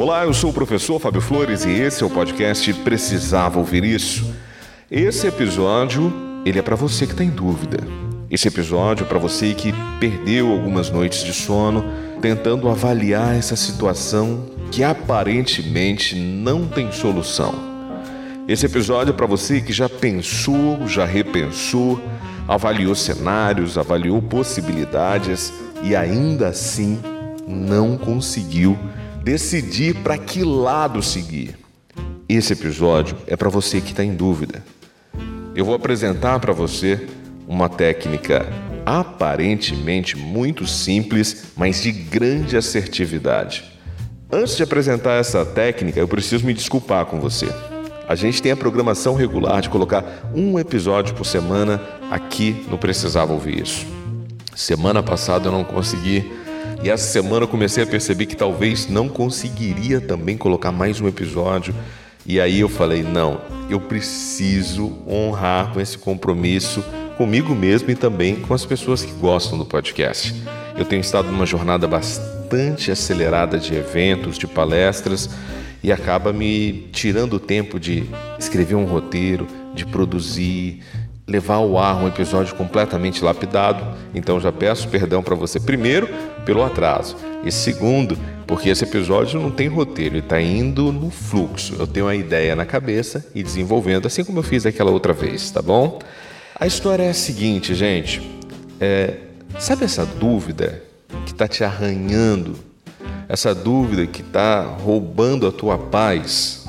Olá, eu sou o professor Fábio Flores e esse é o podcast Precisava Ouvir Isso. Esse episódio, ele é para você que está em dúvida. Esse episódio é para você que perdeu algumas noites de sono tentando avaliar essa situação que aparentemente não tem solução. Esse episódio é para você que já pensou, já repensou, avaliou cenários, avaliou possibilidades e ainda assim não conseguiu decidir para que lado seguir. Esse episódio é para você que está em dúvida. Eu vou apresentar para você uma técnica aparentemente muito simples, mas de grande assertividade. Antes de apresentar essa técnica, eu preciso me desculpar com você. A gente tem a programação regular de colocar um episódio por semana aqui no Precisava Ouvir Isso. Semana passada eu não consegui e essa semana eu comecei a perceber que talvez não conseguiria também colocar mais um episódio. E aí eu falei: não, eu preciso honrar com esse compromisso comigo mesmo e também com as pessoas que gostam do podcast. Eu tenho estado numa jornada bastante acelerada de eventos, de palestras e acaba me tirando o tempo de escrever um roteiro, de produzir, levar ao ar um episódio completamente lapidado. Então já peço perdão para você primeiro pelo atraso e segundo porque esse episódio não tem roteiro, ele está indo no fluxo. Eu tenho uma ideia na cabeça e desenvolvendo, assim como eu fiz aquela outra vez, tá bom? A história é a seguinte, gente. É, sabe essa dúvida que está te arranhando? Essa dúvida que está roubando a tua paz?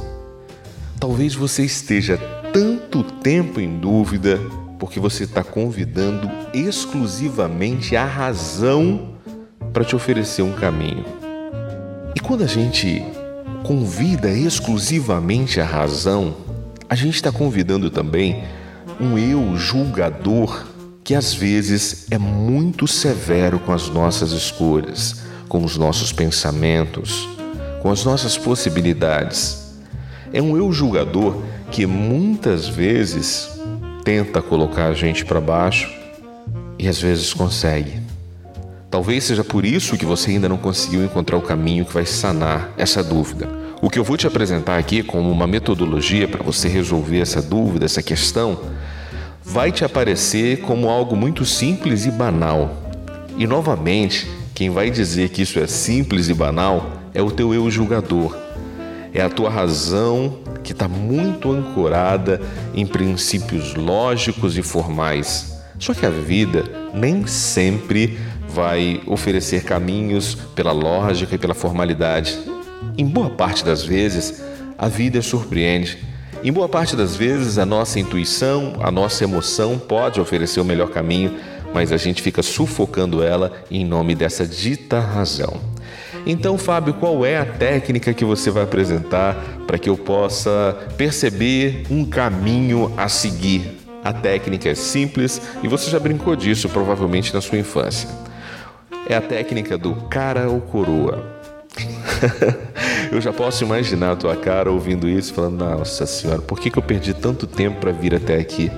Talvez você esteja tanto tempo em dúvida porque você está convidando exclusivamente a razão para te oferecer um caminho. E quando a gente convida exclusivamente a razão, a gente está convidando também um eu julgador que às vezes é muito severo com as nossas escolhas, com os nossos pensamentos, com as nossas possibilidades. É um eu julgador que muitas vezes tenta colocar a gente para baixo e às vezes consegue. Talvez seja por isso que você ainda não conseguiu encontrar o caminho que vai sanar essa dúvida. O que eu vou te apresentar aqui como uma metodologia para você resolver essa dúvida, essa questão, vai te aparecer como algo muito simples e banal. E novamente, quem vai dizer que isso é simples e banal é o teu eu julgador. É a tua razão que está muito ancorada em princípios lógicos e formais. Só que a vida nem sempre vai oferecer caminhos pela lógica e pela formalidade. Em boa parte das vezes, a vida surpreende. Em boa parte das vezes, a nossa intuição, a nossa emoção pode oferecer o melhor caminho, mas a gente fica sufocando ela em nome dessa dita razão. Então, Fábio, qual é a técnica que você vai apresentar para que eu possa perceber um caminho a seguir? A técnica é simples e você já brincou disso provavelmente na sua infância. É a técnica do cara ou coroa. eu já posso imaginar a tua cara ouvindo isso, falando: Nossa Senhora, por que, que eu perdi tanto tempo para vir até aqui?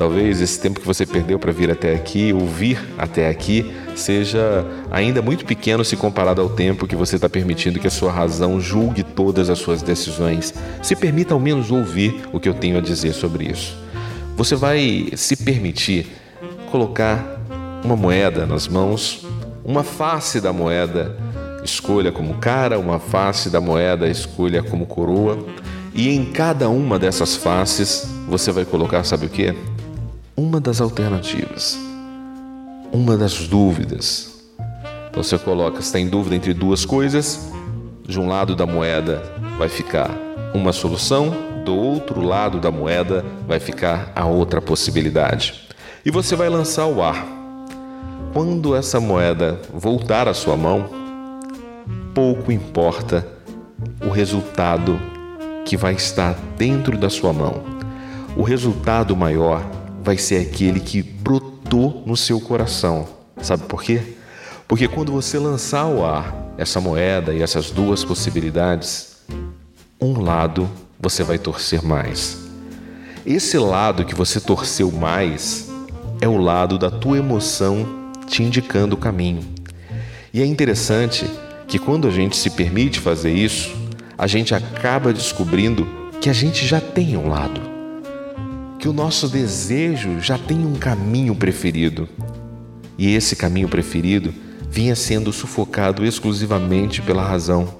Talvez esse tempo que você perdeu para vir até aqui, ouvir até aqui, seja ainda muito pequeno se comparado ao tempo que você está permitindo que a sua razão julgue todas as suas decisões. Se permita ao menos ouvir o que eu tenho a dizer sobre isso. Você vai se permitir colocar uma moeda nas mãos, uma face da moeda escolha como cara, uma face da moeda escolha como coroa, e em cada uma dessas faces você vai colocar, sabe o que? Uma das alternativas, uma das dúvidas. Então você coloca, está em dúvida entre duas coisas, de um lado da moeda vai ficar uma solução, do outro lado da moeda vai ficar a outra possibilidade. E você vai lançar o ar. Quando essa moeda voltar à sua mão, pouco importa o resultado que vai estar dentro da sua mão. O resultado maior vai ser aquele que brotou no seu coração. Sabe por quê? Porque quando você lançar ao ar essa moeda e essas duas possibilidades, um lado você vai torcer mais. Esse lado que você torceu mais é o lado da tua emoção te indicando o caminho. E é interessante que quando a gente se permite fazer isso, a gente acaba descobrindo que a gente já tem um lado, que o nosso desejo já tem um caminho preferido. E esse caminho preferido vinha sendo sufocado exclusivamente pela razão.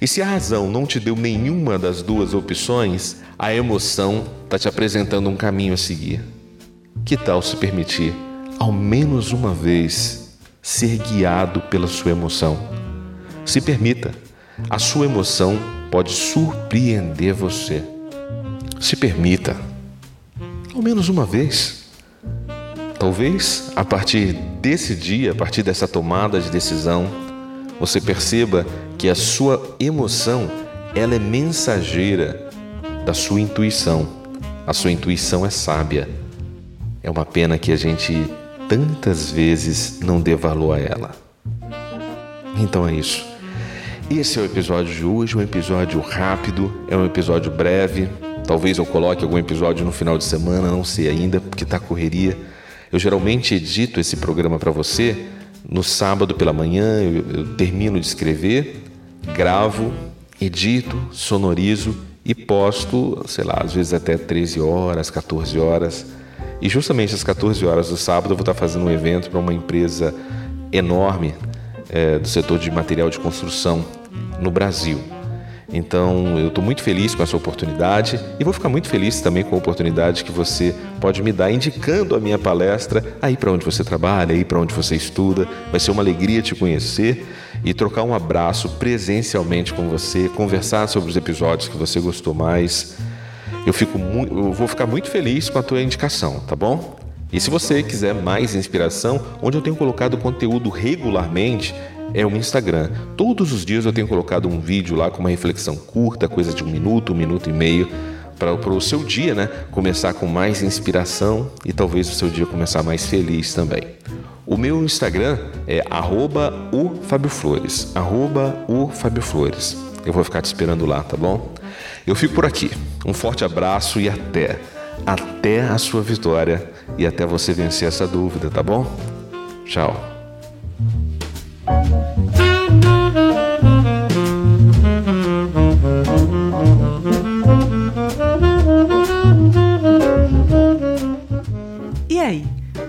E se a razão não te deu nenhuma das duas opções, a emoção está te apresentando um caminho a seguir. Que tal se permitir, ao menos uma vez, ser guiado pela sua emoção? Se permita, a sua emoção pode surpreender você. Se permita, ao menos uma vez. Talvez a partir desse dia, a partir dessa tomada de decisão, você perceba que a sua emoção ela é mensageira da sua intuição. A sua intuição é sábia. É uma pena que a gente tantas vezes não dê valor a ela. Então é isso. Esse é o episódio de hoje, um episódio rápido, é um episódio breve. Talvez eu coloque algum episódio no final de semana, não sei ainda, porque tá correria. Eu geralmente edito esse programa para você no sábado pela manhã, eu, eu termino de escrever, gravo, edito, sonorizo e posto, sei lá, às vezes até 13 horas, 14 horas. E justamente às 14 horas do sábado eu vou estar fazendo um evento para uma empresa enorme é, do setor de material de construção no Brasil. Então eu estou muito feliz com essa oportunidade e vou ficar muito feliz também com a oportunidade que você pode me dar indicando a minha palestra aí para onde você trabalha, aí para onde você estuda. Vai ser uma alegria te conhecer e trocar um abraço presencialmente com você, conversar sobre os episódios que você gostou mais. Eu, fico eu vou ficar muito feliz com a tua indicação, tá bom? E se você quiser mais inspiração, onde eu tenho colocado conteúdo regularmente, é o Instagram. Todos os dias eu tenho colocado um vídeo lá com uma reflexão curta, coisa de um minuto, um minuto e meio, para o seu dia, né? Começar com mais inspiração e talvez o seu dia começar mais feliz também. O meu Instagram é arroba Flores. Eu vou ficar te esperando lá, tá bom? Eu fico por aqui. Um forte abraço e até. Até a sua vitória e até você vencer essa dúvida, tá bom? Tchau.